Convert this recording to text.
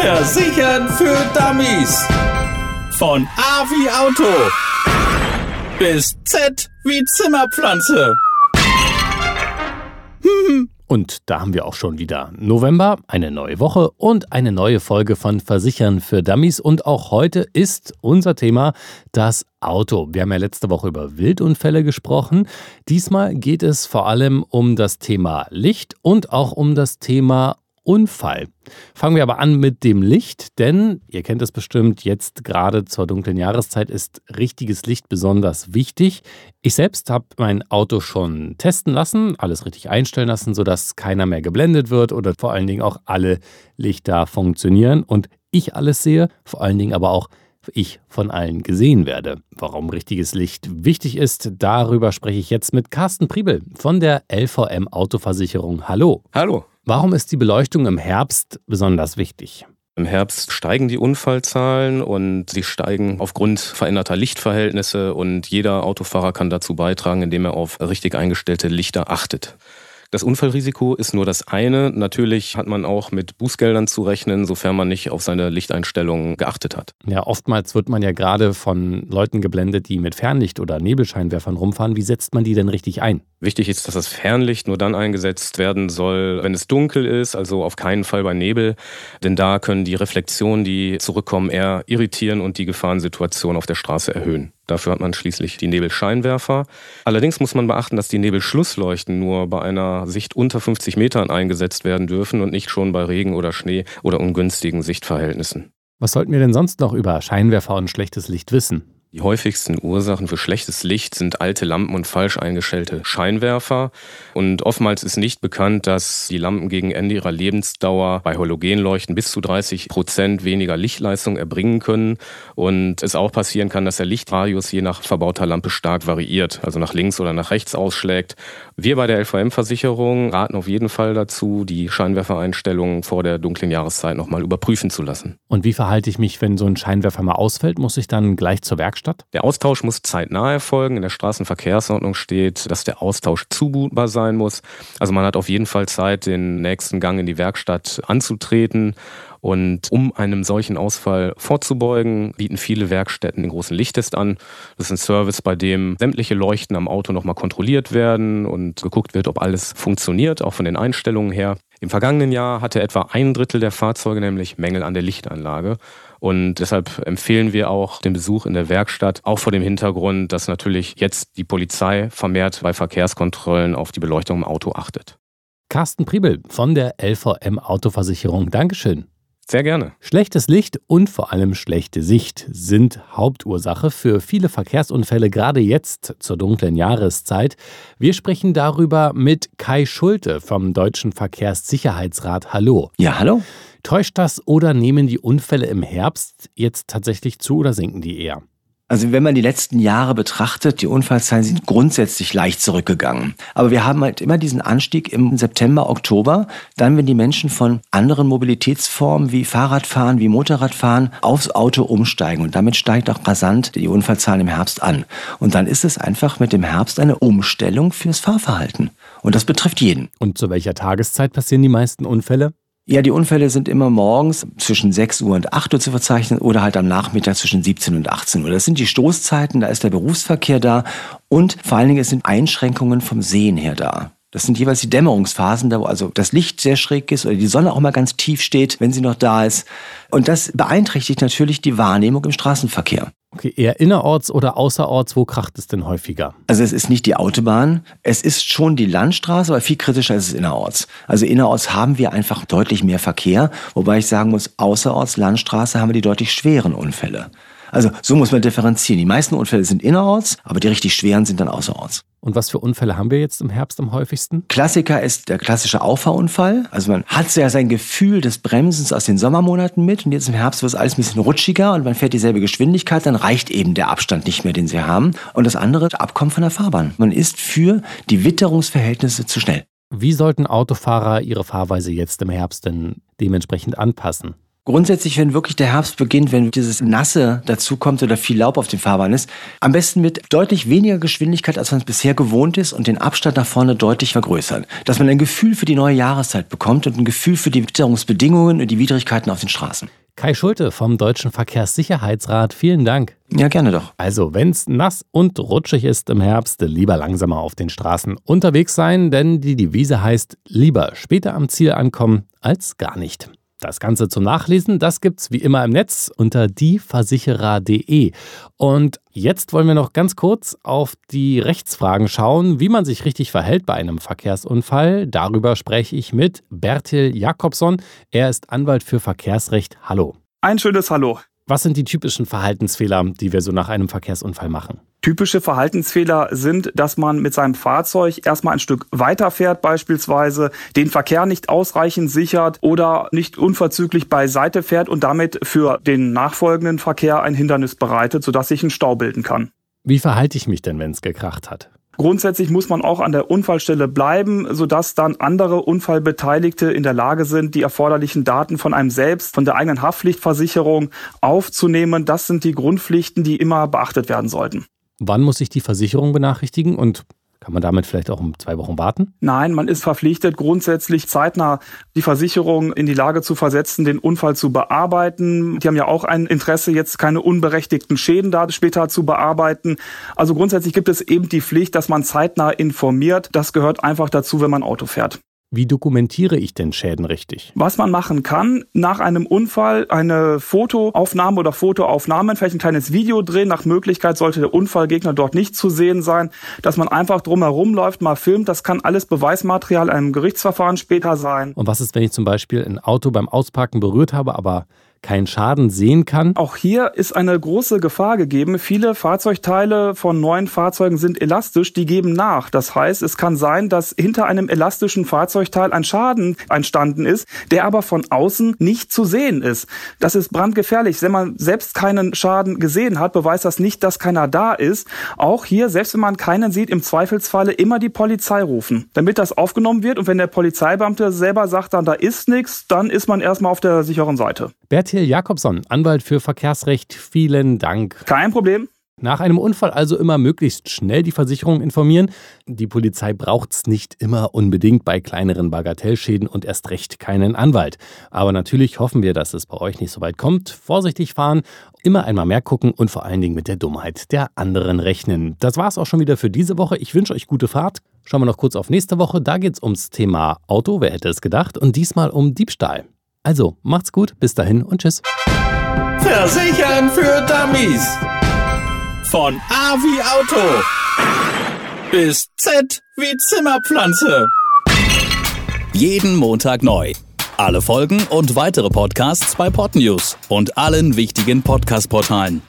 Versichern für Dummies. Von A wie Auto bis Z wie Zimmerpflanze. Und da haben wir auch schon wieder November, eine neue Woche und eine neue Folge von Versichern für Dummies. Und auch heute ist unser Thema das Auto. Wir haben ja letzte Woche über Wildunfälle gesprochen. Diesmal geht es vor allem um das Thema Licht und auch um das Thema Unfall. Fangen wir aber an mit dem Licht, denn ihr kennt es bestimmt, jetzt gerade zur dunklen Jahreszeit ist richtiges Licht besonders wichtig. Ich selbst habe mein Auto schon testen lassen, alles richtig einstellen lassen, sodass keiner mehr geblendet wird oder vor allen Dingen auch alle Lichter funktionieren und ich alles sehe, vor allen Dingen aber auch ich von allen gesehen werde. Warum richtiges Licht wichtig ist, darüber spreche ich jetzt mit Carsten Priebel von der LVM Autoversicherung. Hallo. Hallo. Warum ist die Beleuchtung im Herbst besonders wichtig? Im Herbst steigen die Unfallzahlen und sie steigen aufgrund veränderter Lichtverhältnisse und jeder Autofahrer kann dazu beitragen, indem er auf richtig eingestellte Lichter achtet. Das Unfallrisiko ist nur das eine. Natürlich hat man auch mit Bußgeldern zu rechnen, sofern man nicht auf seine Lichteinstellungen geachtet hat. Ja, oftmals wird man ja gerade von Leuten geblendet, die mit Fernlicht oder Nebelscheinwerfern rumfahren. Wie setzt man die denn richtig ein? Wichtig ist, dass das Fernlicht nur dann eingesetzt werden soll, wenn es dunkel ist, also auf keinen Fall bei Nebel, denn da können die Reflexionen, die zurückkommen, eher irritieren und die Gefahrensituation auf der Straße erhöhen. Dafür hat man schließlich die Nebelscheinwerfer. Allerdings muss man beachten, dass die Nebelschlussleuchten nur bei einer Sicht unter 50 Metern eingesetzt werden dürfen und nicht schon bei Regen oder Schnee oder ungünstigen Sichtverhältnissen. Was sollten wir denn sonst noch über Scheinwerfer und schlechtes Licht wissen? Die häufigsten Ursachen für schlechtes Licht sind alte Lampen und falsch eingestellte Scheinwerfer. Und oftmals ist nicht bekannt, dass die Lampen gegen Ende ihrer Lebensdauer bei Halogenleuchten bis zu 30 Prozent weniger Lichtleistung erbringen können. Und es auch passieren kann, dass der Lichtradius je nach verbauter Lampe stark variiert, also nach links oder nach rechts ausschlägt. Wir bei der LVM-Versicherung raten auf jeden Fall dazu, die Scheinwerfereinstellungen vor der dunklen Jahreszeit nochmal überprüfen zu lassen. Und wie verhalte ich mich, wenn so ein Scheinwerfer mal ausfällt? Muss ich dann gleich zur Werkstatt? Werkstatt? Der Austausch muss zeitnah erfolgen. In der Straßenverkehrsordnung steht, dass der Austausch zumutbar sein muss. Also man hat auf jeden Fall Zeit, den nächsten Gang in die Werkstatt anzutreten. Und um einem solchen Ausfall vorzubeugen, bieten viele Werkstätten den großen Lichttest an. Das ist ein Service, bei dem sämtliche Leuchten am Auto nochmal kontrolliert werden und geguckt wird, ob alles funktioniert, auch von den Einstellungen her. Im vergangenen Jahr hatte etwa ein Drittel der Fahrzeuge nämlich Mängel an der Lichtanlage. Und deshalb empfehlen wir auch den Besuch in der Werkstatt, auch vor dem Hintergrund, dass natürlich jetzt die Polizei vermehrt bei Verkehrskontrollen auf die Beleuchtung im Auto achtet. Carsten Priebel von der LVM Autoversicherung. Dankeschön. Sehr gerne. Schlechtes Licht und vor allem schlechte Sicht sind Hauptursache für viele Verkehrsunfälle, gerade jetzt zur dunklen Jahreszeit. Wir sprechen darüber mit Kai Schulte vom Deutschen Verkehrssicherheitsrat. Hallo. Ja, hallo. Täuscht das oder nehmen die Unfälle im Herbst jetzt tatsächlich zu oder sinken die eher? Also wenn man die letzten Jahre betrachtet, die Unfallzahlen sind grundsätzlich leicht zurückgegangen. Aber wir haben halt immer diesen Anstieg im September, Oktober, dann wenn die Menschen von anderen Mobilitätsformen wie Fahrradfahren, wie Motorradfahren aufs Auto umsteigen. Und damit steigt auch rasant die Unfallzahlen im Herbst an. Und dann ist es einfach mit dem Herbst eine Umstellung fürs Fahrverhalten. Und das betrifft jeden. Und zu welcher Tageszeit passieren die meisten Unfälle? Ja, die Unfälle sind immer morgens zwischen 6 Uhr und 8 Uhr zu verzeichnen oder halt am Nachmittag zwischen 17 und 18 Uhr. Das sind die Stoßzeiten, da ist der Berufsverkehr da und vor allen Dingen es sind Einschränkungen vom Sehen her da. Das sind jeweils die Dämmerungsphasen, da wo also das Licht sehr schräg ist oder die Sonne auch mal ganz tief steht, wenn sie noch da ist. Und das beeinträchtigt natürlich die Wahrnehmung im Straßenverkehr. Okay, eher innerorts oder außerorts, wo kracht es denn häufiger? Also es ist nicht die Autobahn, es ist schon die Landstraße, aber viel kritischer ist es innerorts. Also innerorts haben wir einfach deutlich mehr Verkehr, wobei ich sagen muss, außerorts Landstraße haben wir die deutlich schweren Unfälle. Also so muss man differenzieren. Die meisten Unfälle sind innerorts, aber die richtig schweren sind dann außerorts. Und was für Unfälle haben wir jetzt im Herbst am häufigsten? Klassiker ist der klassische Auffahrunfall. Also man hat ja sein Gefühl des Bremsens aus den Sommermonaten mit und jetzt im Herbst wird es alles ein bisschen rutschiger und man fährt dieselbe Geschwindigkeit, dann reicht eben der Abstand nicht mehr, den sie haben. Und das andere, Abkommen von der Fahrbahn. Man ist für die Witterungsverhältnisse zu schnell. Wie sollten Autofahrer ihre Fahrweise jetzt im Herbst denn dementsprechend anpassen? Grundsätzlich, wenn wirklich der Herbst beginnt, wenn dieses Nasse dazukommt oder viel Laub auf dem Fahrbahn ist, am besten mit deutlich weniger Geschwindigkeit, als man es bisher gewohnt ist und den Abstand nach vorne deutlich vergrößern. Dass man ein Gefühl für die neue Jahreszeit bekommt und ein Gefühl für die Witterungsbedingungen und die Widrigkeiten auf den Straßen. Kai Schulte vom Deutschen Verkehrssicherheitsrat, vielen Dank. Ja, gerne doch. Also, wenn es nass und rutschig ist im Herbst, lieber langsamer auf den Straßen unterwegs sein, denn die Devise heißt, lieber später am Ziel ankommen als gar nicht. Das Ganze zum Nachlesen, das gibt's wie immer im Netz unter dieversicherer.de. Und jetzt wollen wir noch ganz kurz auf die Rechtsfragen schauen, wie man sich richtig verhält bei einem Verkehrsunfall. Darüber spreche ich mit Bertil Jakobson. Er ist Anwalt für Verkehrsrecht. Hallo. Ein schönes Hallo. Was sind die typischen Verhaltensfehler, die wir so nach einem Verkehrsunfall machen? Typische Verhaltensfehler sind, dass man mit seinem Fahrzeug erstmal ein Stück weiterfährt beispielsweise, den Verkehr nicht ausreichend sichert oder nicht unverzüglich beiseite fährt und damit für den nachfolgenden Verkehr ein Hindernis bereitet, sodass sich ein Stau bilden kann. Wie verhalte ich mich denn, wenn es gekracht hat? Grundsätzlich muss man auch an der Unfallstelle bleiben, sodass dann andere Unfallbeteiligte in der Lage sind, die erforderlichen Daten von einem selbst, von der eigenen Haftpflichtversicherung aufzunehmen. Das sind die Grundpflichten, die immer beachtet werden sollten. Wann muss ich die Versicherung benachrichtigen und kann man damit vielleicht auch um zwei Wochen warten? Nein, man ist verpflichtet, grundsätzlich zeitnah die Versicherung in die Lage zu versetzen, den Unfall zu bearbeiten. Die haben ja auch ein Interesse, jetzt keine unberechtigten Schäden da später zu bearbeiten. Also grundsätzlich gibt es eben die Pflicht, dass man zeitnah informiert. Das gehört einfach dazu, wenn man Auto fährt. Wie dokumentiere ich denn Schäden richtig? Was man machen kann, nach einem Unfall eine Fotoaufnahme oder Fotoaufnahmen, vielleicht ein kleines Video drehen. Nach Möglichkeit sollte der Unfallgegner dort nicht zu sehen sein, dass man einfach drumherum läuft, mal filmt. Das kann alles Beweismaterial einem Gerichtsverfahren später sein. Und was ist, wenn ich zum Beispiel ein Auto beim Ausparken berührt habe, aber keinen Schaden sehen kann. Auch hier ist eine große Gefahr gegeben. Viele Fahrzeugteile von neuen Fahrzeugen sind elastisch, die geben nach. Das heißt, es kann sein, dass hinter einem elastischen Fahrzeugteil ein Schaden entstanden ist, der aber von außen nicht zu sehen ist. Das ist brandgefährlich. Wenn man selbst keinen Schaden gesehen hat, beweist das nicht, dass keiner da ist. Auch hier, selbst wenn man keinen sieht, im Zweifelsfalle immer die Polizei rufen, damit das aufgenommen wird. Und wenn der Polizeibeamte selber sagt, dann da ist nichts, dann ist man erstmal auf der sicheren Seite. Bertil Jakobson, Anwalt für Verkehrsrecht, vielen Dank. Kein Problem. Nach einem Unfall also immer möglichst schnell die Versicherung informieren. Die Polizei braucht es nicht immer unbedingt bei kleineren Bagatellschäden und erst recht keinen Anwalt. Aber natürlich hoffen wir, dass es bei euch nicht so weit kommt. Vorsichtig fahren, immer einmal mehr gucken und vor allen Dingen mit der Dummheit der anderen rechnen. Das war's auch schon wieder für diese Woche. Ich wünsche euch gute Fahrt. Schauen wir noch kurz auf nächste Woche. Da geht es ums Thema Auto, wer hätte es gedacht, und diesmal um Diebstahl. Also, macht's gut, bis dahin und tschüss. Versichern für Dummies. Von A wie Auto bis Z wie Zimmerpflanze. Jeden Montag neu. Alle Folgen und weitere Podcasts bei Podnews und allen wichtigen Podcast-Portalen.